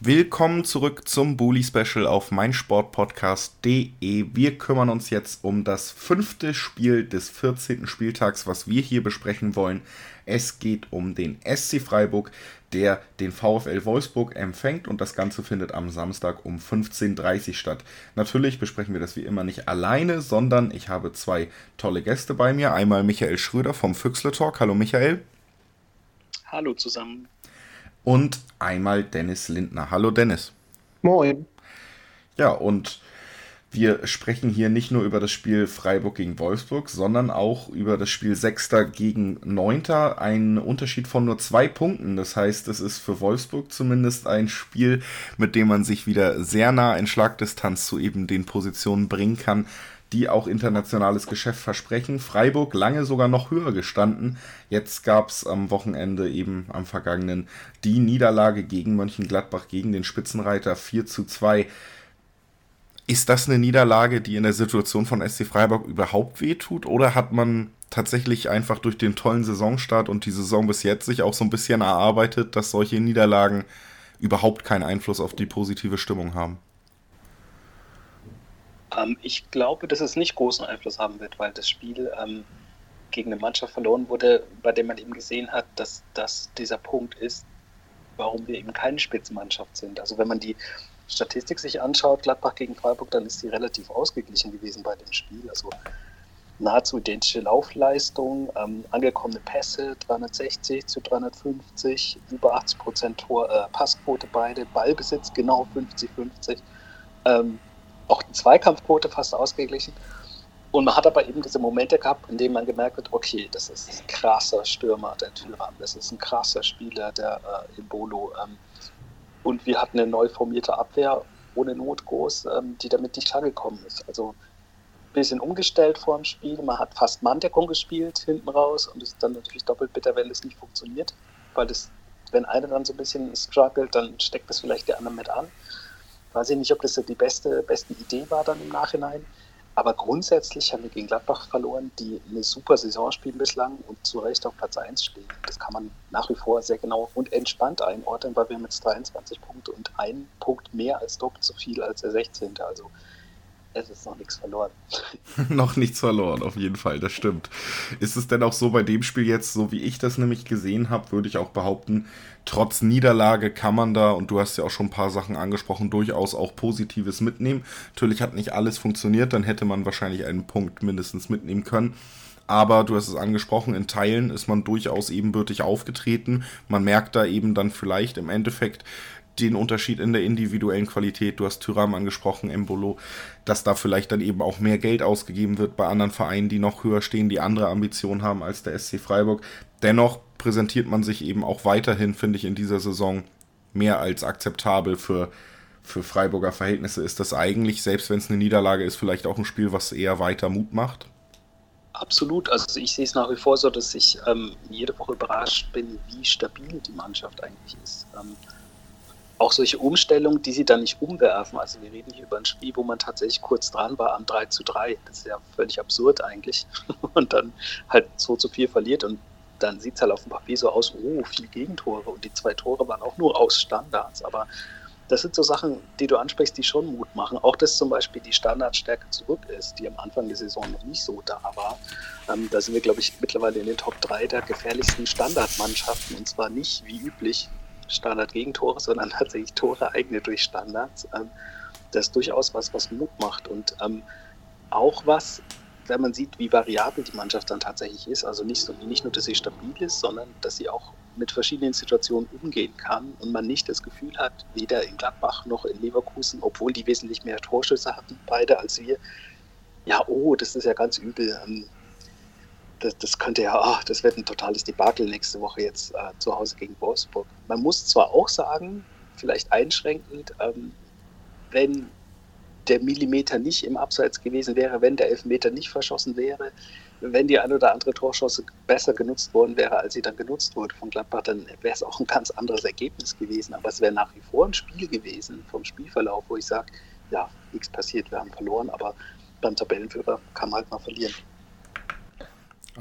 Willkommen zurück zum Bully Special auf meinsportpodcast.de. Wir kümmern uns jetzt um das fünfte Spiel des 14. Spieltags, was wir hier besprechen wollen. Es geht um den SC Freiburg, der den VfL Wolfsburg empfängt und das Ganze findet am Samstag um 15.30 Uhr statt. Natürlich besprechen wir das wie immer nicht alleine, sondern ich habe zwei tolle Gäste bei mir. Einmal Michael Schröder vom Füchsle Talk. Hallo Michael. Hallo zusammen und einmal Dennis Lindner. Hallo Dennis. Moin. Ja, und wir sprechen hier nicht nur über das Spiel Freiburg gegen Wolfsburg, sondern auch über das Spiel Sechster gegen Neunter. Ein Unterschied von nur zwei Punkten. Das heißt, es ist für Wolfsburg zumindest ein Spiel, mit dem man sich wieder sehr nah in Schlagdistanz zu eben den Positionen bringen kann, die auch internationales Geschäft versprechen. Freiburg lange sogar noch höher gestanden. Jetzt gab es am Wochenende eben am vergangenen die Niederlage gegen Mönchengladbach, gegen den Spitzenreiter 4 zu 2. Ist das eine Niederlage, die in der Situation von SC Freiburg überhaupt wehtut? Oder hat man tatsächlich einfach durch den tollen Saisonstart und die Saison bis jetzt sich auch so ein bisschen erarbeitet, dass solche Niederlagen überhaupt keinen Einfluss auf die positive Stimmung haben? Ähm, ich glaube, dass es nicht großen Einfluss haben wird, weil das Spiel ähm, gegen eine Mannschaft verloren wurde, bei der man eben gesehen hat, dass das dieser Punkt ist, warum wir eben keine Spitzenmannschaft sind. Also wenn man die Statistik sich anschaut, Gladbach gegen Freiburg, dann ist sie relativ ausgeglichen gewesen bei dem Spiel. Also nahezu identische Laufleistung, ähm, angekommene Pässe 360 zu 350, über 80 Prozent äh, Passquote beide, Ballbesitz genau 50-50. Ähm, auch die Zweikampfquote fast ausgeglichen. Und man hat aber eben diese Momente gehabt, in denen man gemerkt hat, okay, das ist ein krasser Stürmer, der Tyram, das ist ein krasser Spieler, der äh, Embolo. Ähm, und wir hatten eine neu formierte Abwehr ohne Not groß, ähm, die damit nicht klargekommen ist. Also ein bisschen umgestellt vor dem Spiel. Man hat fast Manndeckung gespielt hinten raus und es ist dann natürlich doppelt bitter, wenn es nicht funktioniert, weil das, wenn einer dann so ein bisschen struggelt, dann steckt das vielleicht der andere mit an. Weiß ich nicht, ob das die beste, beste Idee war dann im Nachhinein. Aber grundsätzlich haben wir gegen Gladbach verloren, die eine super Saison spielen bislang und zu Recht auf Platz 1 stehen. Das kann man nach wie vor sehr genau und entspannt einordnen, weil wir haben jetzt 23 Punkte und einen Punkt mehr als doppelt so viel als der 16. Also es ist noch nichts verloren. noch nichts verloren, auf jeden Fall, das stimmt. Ist es denn auch so bei dem Spiel jetzt, so wie ich das nämlich gesehen habe, würde ich auch behaupten, trotz Niederlage kann man da, und du hast ja auch schon ein paar Sachen angesprochen, durchaus auch Positives mitnehmen. Natürlich hat nicht alles funktioniert, dann hätte man wahrscheinlich einen Punkt mindestens mitnehmen können. Aber du hast es angesprochen, in Teilen ist man durchaus ebenbürtig aufgetreten. Man merkt da eben dann vielleicht im Endeffekt, den Unterschied in der individuellen Qualität. Du hast Tyram angesprochen, Embolo, dass da vielleicht dann eben auch mehr Geld ausgegeben wird bei anderen Vereinen, die noch höher stehen, die andere Ambitionen haben als der SC Freiburg. Dennoch präsentiert man sich eben auch weiterhin, finde ich, in dieser Saison mehr als akzeptabel für, für Freiburger Verhältnisse. Ist das eigentlich, selbst wenn es eine Niederlage ist, vielleicht auch ein Spiel, was eher weiter Mut macht? Absolut. Also ich sehe es nach wie vor so, dass ich ähm, jede Woche überrascht bin, wie stabil die Mannschaft eigentlich ist. Ähm, auch solche Umstellungen, die sie dann nicht umwerfen. Also wir reden hier über ein Spiel, wo man tatsächlich kurz dran war am 3 zu 3. Das ist ja völlig absurd eigentlich. Und dann halt 2 zu 4 verliert und dann sieht es halt auf dem Papier so aus, oh, viel Gegentore und die zwei Tore waren auch nur aus Standards. Aber das sind so Sachen, die du ansprichst, die schon Mut machen. Auch dass zum Beispiel die Standardstärke zurück ist, die am Anfang der Saison noch nicht so da war. Ähm, da sind wir, glaube ich, mittlerweile in den Top 3 der gefährlichsten Standardmannschaften und zwar nicht wie üblich Standard-Gegentore, sondern tatsächlich Tore eigene durch Standards. Ähm, das ist durchaus was, was Mut macht und ähm, auch was, wenn man sieht, wie variabel die Mannschaft dann tatsächlich ist. Also nicht, so, nicht nur, dass sie stabil ist, sondern dass sie auch mit verschiedenen Situationen umgehen kann und man nicht das Gefühl hat, weder in Gladbach noch in Leverkusen, obwohl die wesentlich mehr Torschüsse hatten, beide als wir, ja, oh, das ist ja ganz übel. Ähm, das, das könnte ja, ach, das wird ein totales Debakel nächste Woche jetzt äh, zu Hause gegen Wolfsburg. Man muss zwar auch sagen, vielleicht einschränkend, ähm, wenn der Millimeter nicht im Abseits gewesen wäre, wenn der Elfmeter nicht verschossen wäre, wenn die ein oder andere Torschosse besser genutzt worden wäre, als sie dann genutzt wurde von Gladbach, dann wäre es auch ein ganz anderes Ergebnis gewesen. Aber es wäre nach wie vor ein Spiel gewesen vom Spielverlauf, wo ich sage, ja, nichts passiert, wir haben verloren, aber beim Tabellenführer kann man halt mal verlieren.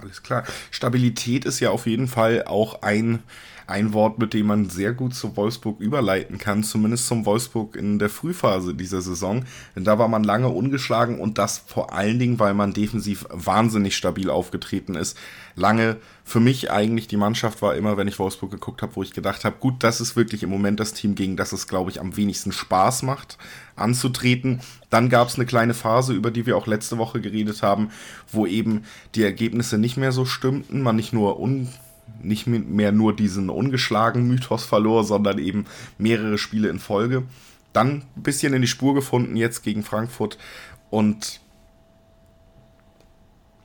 Alles klar. Stabilität ist ja auf jeden Fall auch ein, ein Wort, mit dem man sehr gut zu Wolfsburg überleiten kann, zumindest zum Wolfsburg in der Frühphase dieser Saison. Denn da war man lange ungeschlagen und das vor allen Dingen, weil man defensiv wahnsinnig stabil aufgetreten ist. Lange für mich eigentlich die Mannschaft war immer, wenn ich Wolfsburg geguckt habe, wo ich gedacht habe, gut, das ist wirklich im Moment das Team, gegen das es, glaube ich, am wenigsten Spaß macht, anzutreten. Dann gab es eine kleine Phase, über die wir auch letzte Woche geredet haben, wo eben die Ergebnisse nicht mehr so stimmten, man nicht nur un nicht mehr nur diesen ungeschlagen Mythos verlor, sondern eben mehrere Spiele in Folge. Dann ein bisschen in die Spur gefunden, jetzt gegen Frankfurt. Und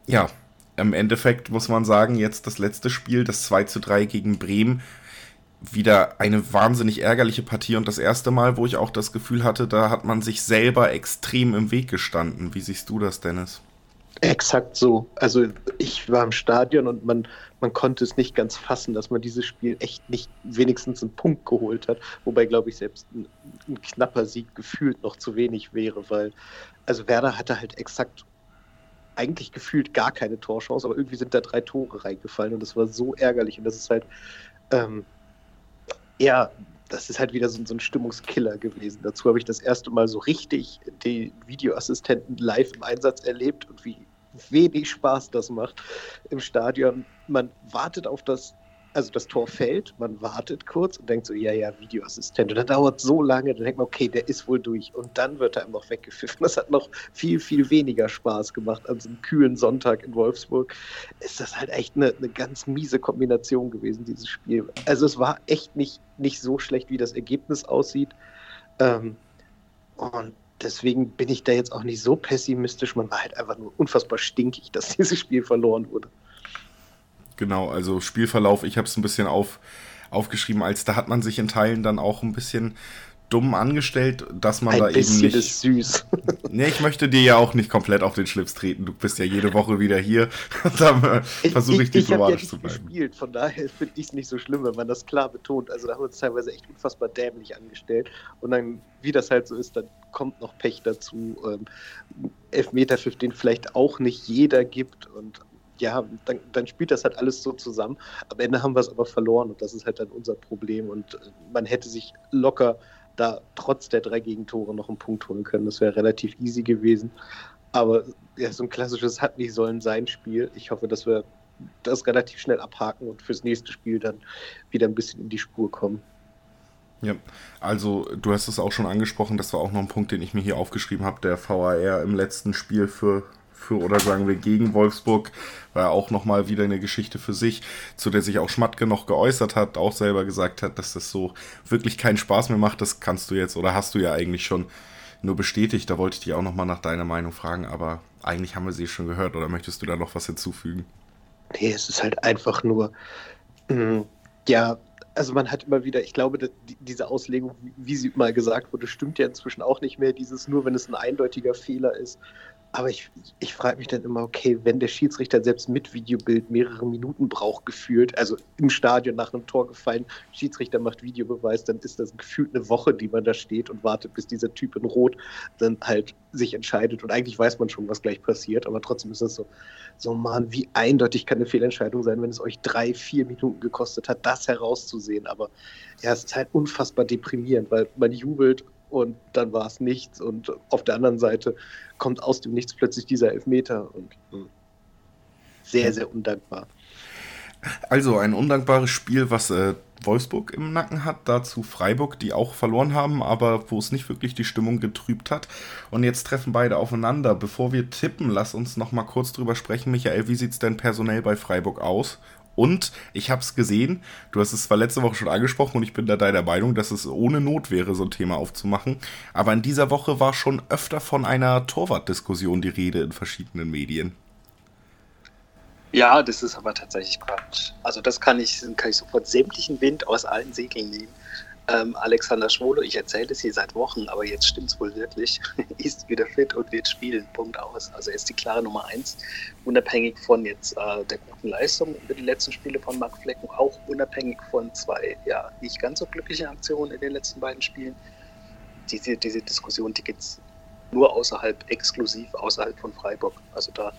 ja, im Endeffekt muss man sagen, jetzt das letzte Spiel, das 2 zu 3 gegen Bremen, wieder eine wahnsinnig ärgerliche Partie und das erste Mal, wo ich auch das Gefühl hatte, da hat man sich selber extrem im Weg gestanden. Wie siehst du das, Dennis? Exakt so. Also ich war im Stadion und man, man konnte es nicht ganz fassen, dass man dieses Spiel echt nicht wenigstens einen Punkt geholt hat. Wobei, glaube ich, selbst ein, ein, knapper Sieg gefühlt noch zu wenig wäre, weil also Werder hatte halt exakt eigentlich gefühlt gar keine Torchance, aber irgendwie sind da drei Tore reingefallen und das war so ärgerlich und das ist halt ähm, ja, das ist halt wieder so, so, ein Stimmungskiller gewesen. Dazu habe ich das erste Mal so richtig die Videoassistenten live im Einsatz erlebt und wie wenig Spaß das macht im Stadion. Man wartet auf das also das Tor fällt, man wartet kurz und denkt so, ja, ja, Videoassistent. Und dann dauert so lange, dann denkt man, okay, der ist wohl durch. Und dann wird er noch weggepfiffen. Das hat noch viel, viel weniger Spaß gemacht an so einem kühlen Sonntag in Wolfsburg. Ist das halt echt eine, eine ganz miese Kombination gewesen, dieses Spiel. Also es war echt nicht, nicht so schlecht, wie das Ergebnis aussieht. Ähm, und deswegen bin ich da jetzt auch nicht so pessimistisch. Man war halt einfach nur unfassbar stinkig, dass dieses Spiel verloren wurde. Genau, also Spielverlauf, ich habe es ein bisschen auf, aufgeschrieben, als da hat man sich in Teilen dann auch ein bisschen dumm angestellt, dass man ein da eben nicht. Ist süß. nee, ich möchte dir ja auch nicht komplett auf den Schlips treten. Du bist ja jede Woche wieder hier. äh, versuche ich, ich diplomatisch ja zu bleiben. Gespielt, von daher finde ich es nicht so schlimm, wenn man das klar betont. Also da haben wir uns teilweise echt unfassbar dämlich angestellt. Und dann, wie das halt so ist, dann kommt noch Pech dazu. Ähm, Elfmeter, für den vielleicht auch nicht jeder gibt. Und ja, dann, dann, spielt das halt alles so zusammen. Am Ende haben wir es aber verloren und das ist halt dann unser Problem. Und äh, man hätte sich locker da trotz der drei Gegentore noch einen Punkt holen können. Das wäre relativ easy gewesen. Aber ja, so ein klassisches hat nicht sollen sein Spiel. Ich hoffe, dass wir das relativ schnell abhaken und fürs nächste Spiel dann wieder ein bisschen in die Spur kommen. Ja, also du hast es auch schon angesprochen, das war auch noch ein Punkt, den ich mir hier aufgeschrieben habe. Der VAR im letzten Spiel für für oder sagen wir gegen Wolfsburg, war ja auch nochmal wieder eine Geschichte für sich, zu der sich auch Schmatke noch geäußert hat, auch selber gesagt hat, dass das so wirklich keinen Spaß mehr macht. Das kannst du jetzt oder hast du ja eigentlich schon nur bestätigt. Da wollte ich dich auch nochmal nach deiner Meinung fragen, aber eigentlich haben wir sie schon gehört oder möchtest du da noch was hinzufügen? Nee, es ist halt einfach nur, mh, mm, ja, also man hat immer wieder, ich glaube, die, diese Auslegung, wie sie mal gesagt wurde, stimmt ja inzwischen auch nicht mehr. Dieses nur, wenn es ein eindeutiger Fehler ist, aber ich, ich frage mich dann immer, okay, wenn der Schiedsrichter selbst mit Videobild mehrere Minuten braucht, gefühlt, also im Stadion nach einem Tor gefallen, Schiedsrichter macht Videobeweis, dann ist das gefühlt eine Woche, die man da steht und wartet, bis dieser Typ in Rot dann halt sich entscheidet. Und eigentlich weiß man schon, was gleich passiert, aber trotzdem ist das so, so man, wie eindeutig kann eine Fehlentscheidung sein, wenn es euch drei, vier Minuten gekostet hat, das herauszusehen. Aber ja, es ist halt unfassbar deprimierend, weil man jubelt und dann war es nichts. Und auf der anderen Seite kommt aus dem Nichts plötzlich dieser Elfmeter und hm, sehr, sehr undankbar. Also ein undankbares Spiel, was äh, Wolfsburg im Nacken hat, dazu Freiburg, die auch verloren haben, aber wo es nicht wirklich die Stimmung getrübt hat. Und jetzt treffen beide aufeinander. Bevor wir tippen, lass uns noch mal kurz drüber sprechen. Michael, wie sieht es denn personell bei Freiburg aus? Und ich habe es gesehen, du hast es zwar letzte Woche schon angesprochen und ich bin da deiner Meinung, dass es ohne Not wäre, so ein Thema aufzumachen. Aber in dieser Woche war schon öfter von einer Torwartdiskussion die Rede in verschiedenen Medien. Ja, das ist aber tatsächlich Quatsch. Also das kann ich, kann ich sofort sämtlichen Wind aus allen Segeln nehmen. Ähm, Alexander Schwolo, ich erzähle es hier seit Wochen, aber jetzt stimmt es wohl wirklich, ist wieder fit und wird spielen. Punkt aus. Also er ist die klare Nummer eins, unabhängig von jetzt äh, der guten Leistung über die letzten Spiele von Marc Flecken, auch unabhängig von zwei ja nicht ganz so glücklichen Aktionen in den letzten beiden Spielen. Diese, diese Diskussion, die gibt es nur außerhalb, exklusiv außerhalb von Freiburg. Also da,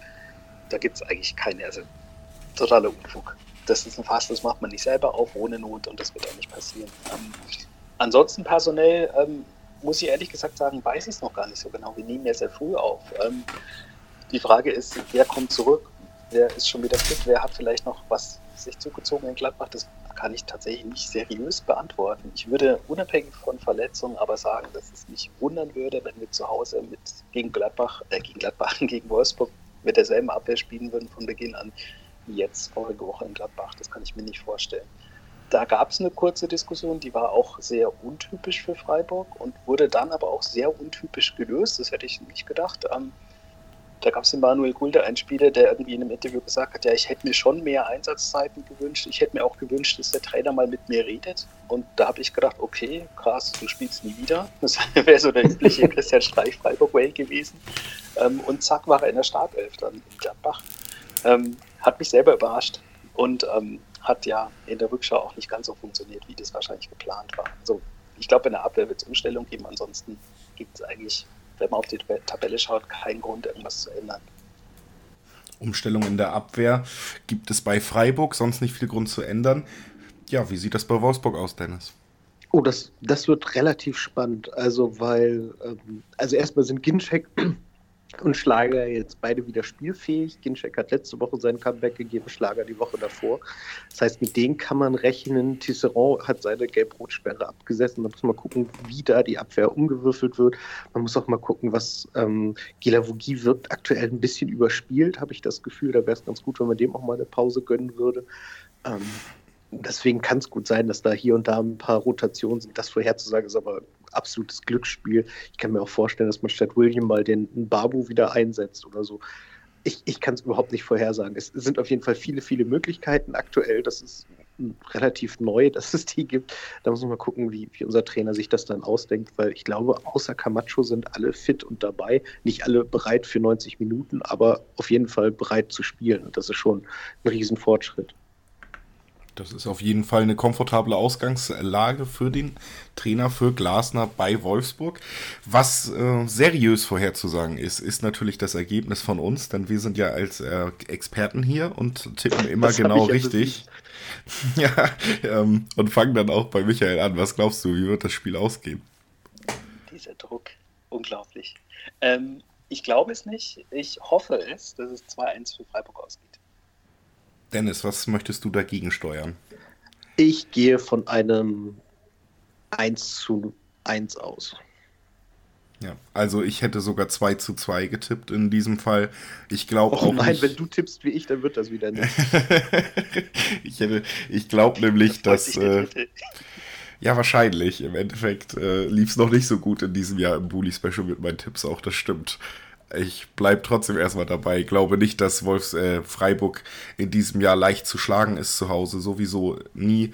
da gibt es eigentlich keine, also totaler Unfug. Das ist ein Fass, das macht man nicht selber auf, ohne Not und das wird auch nicht passieren. Ähm, ansonsten personell ähm, muss ich ehrlich gesagt sagen, weiß ich es noch gar nicht so genau. Wir nehmen ja sehr früh auf. Ähm, die Frage ist, wer kommt zurück? Wer ist schon wieder fit? Wer hat vielleicht noch was sich zugezogen in Gladbach? Das kann ich tatsächlich nicht seriös beantworten. Ich würde unabhängig von Verletzungen aber sagen, dass es mich wundern würde, wenn wir zu Hause mit gegen Gladbach, äh, gegen Gladbach, gegen Wolfsburg mit derselben Abwehr spielen würden von Beginn an wie jetzt vorige Woche in Gladbach. Das kann ich mir nicht vorstellen. Da gab es eine kurze Diskussion, die war auch sehr untypisch für Freiburg und wurde dann aber auch sehr untypisch gelöst. Das hätte ich nicht gedacht. Ähm, da gab es den Manuel Gulde, einen Spieler, der irgendwie in einem Interview gesagt hat, ja, ich hätte mir schon mehr Einsatzzeiten gewünscht. Ich hätte mir auch gewünscht, dass der Trainer mal mit mir redet. Und da habe ich gedacht, okay, krass, du spielst nie wieder. Das wäre so der übliche Christian Streich Freiburg Way gewesen. Ähm, und zack war er in der Startelf dann in Gladbach. Hat mich selber überrascht und ähm, hat ja in der Rückschau auch nicht ganz so funktioniert, wie das wahrscheinlich geplant war. Also ich glaube, in der Abwehr wird es Umstellung geben. Ansonsten gibt es eigentlich wenn man auf die Tabelle schaut, keinen Grund, irgendwas zu ändern. Umstellung in der Abwehr gibt es bei Freiburg, sonst nicht viel Grund zu ändern. Ja, wie sieht das bei Wolfsburg aus, Dennis? Oh, das, das wird relativ spannend. Also, weil, ähm, also erstmal sind Ginczek und Schlager jetzt beide wieder spielfähig. Ginczek hat letzte Woche sein Comeback gegeben, Schlager die Woche davor. Das heißt, mit denen kann man rechnen. Tisserand hat seine Gelb-Rot-Sperre abgesessen. Da muss man gucken, wie da die Abwehr umgewürfelt wird. Man muss auch mal gucken, was ähm, Gilavogi wirkt aktuell ein bisschen überspielt, habe ich das Gefühl. Da wäre es ganz gut, wenn man dem auch mal eine Pause gönnen würde. Ähm, deswegen kann es gut sein, dass da hier und da ein paar Rotationen sind. Das vorherzusagen ist aber absolutes Glücksspiel. Ich kann mir auch vorstellen, dass man statt William mal den Babu wieder einsetzt oder so. Ich, ich kann es überhaupt nicht vorhersagen. Es sind auf jeden Fall viele, viele Möglichkeiten aktuell. Das ist relativ neu, dass es die gibt. Da muss man mal gucken, wie, wie unser Trainer sich das dann ausdenkt, weil ich glaube, außer Camacho sind alle fit und dabei. Nicht alle bereit für 90 Minuten, aber auf jeden Fall bereit zu spielen. Und das ist schon ein Riesenfortschritt. Das ist auf jeden Fall eine komfortable Ausgangslage für den Trainer für Glasner bei Wolfsburg. Was äh, seriös vorherzusagen ist, ist natürlich das Ergebnis von uns, denn wir sind ja als äh, Experten hier und tippen immer das genau richtig. ja, ähm, und fangen dann auch bei Michael an. Was glaubst du, wie wird das Spiel ausgehen? Dieser Druck, unglaublich. Ähm, ich glaube es nicht. Ich hoffe es, dass es 2-1 für Freiburg ausgeht. Dennis, was möchtest du dagegen steuern? Ich gehe von einem 1 zu 1 aus. Ja, also ich hätte sogar 2 zu 2 getippt in diesem Fall. Ich glaube oh, auch. Nein, nicht, wenn du tippst wie ich, dann wird das wieder nicht. ich ich glaube nämlich, das dass. Äh, ja, wahrscheinlich. Im Endeffekt äh, lief es noch nicht so gut in diesem Jahr im Bully Special mit meinen Tipps auch, das stimmt ich bleibe trotzdem erstmal dabei. Ich glaube nicht, dass Wolfs äh, Freiburg in diesem Jahr leicht zu schlagen ist zu Hause, sowieso nie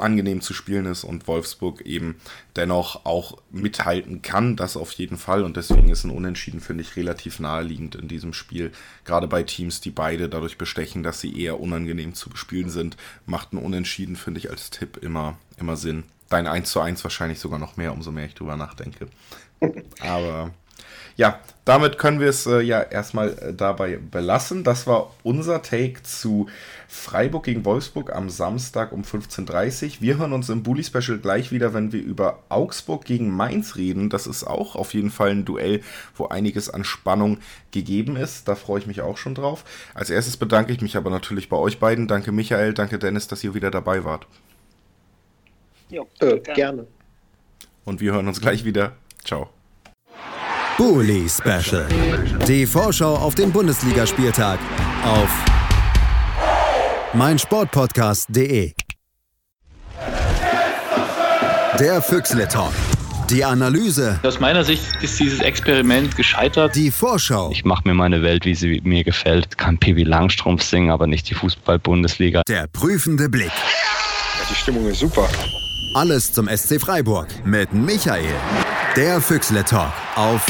angenehm zu spielen ist und Wolfsburg eben dennoch auch mithalten kann, das auf jeden Fall. Und deswegen ist ein Unentschieden, finde ich, relativ naheliegend in diesem Spiel. Gerade bei Teams, die beide dadurch bestechen, dass sie eher unangenehm zu bespielen sind, macht ein Unentschieden, finde ich, als Tipp immer, immer Sinn. Dein 1 zu 1 wahrscheinlich sogar noch mehr, umso mehr ich drüber nachdenke. Aber ja, damit können wir es äh, ja erstmal äh, dabei belassen. Das war unser Take zu Freiburg gegen Wolfsburg am Samstag um 15.30 Uhr. Wir hören uns im Bully Special gleich wieder, wenn wir über Augsburg gegen Mainz reden. Das ist auch auf jeden Fall ein Duell, wo einiges an Spannung gegeben ist. Da freue ich mich auch schon drauf. Als erstes bedanke ich mich aber natürlich bei euch beiden. Danke Michael, danke Dennis, dass ihr wieder dabei wart. Jo, äh, gerne. Und wir hören uns gleich wieder. Ciao. Bully Special. Die Vorschau auf den Bundesligaspieltag auf meinsportpodcast.de. Der Füchsle Talk. Die Analyse. Aus meiner Sicht ist dieses Experiment gescheitert. Die Vorschau. Ich mache mir meine Welt, wie sie mir gefällt. Kann Pivi Langstrumpf singen, aber nicht die Fußball-Bundesliga. Der prüfende Blick. Die Stimmung ist super. Alles zum SC Freiburg mit Michael. Der Füchsle Talk auf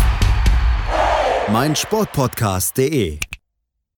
meinsportpodcast.de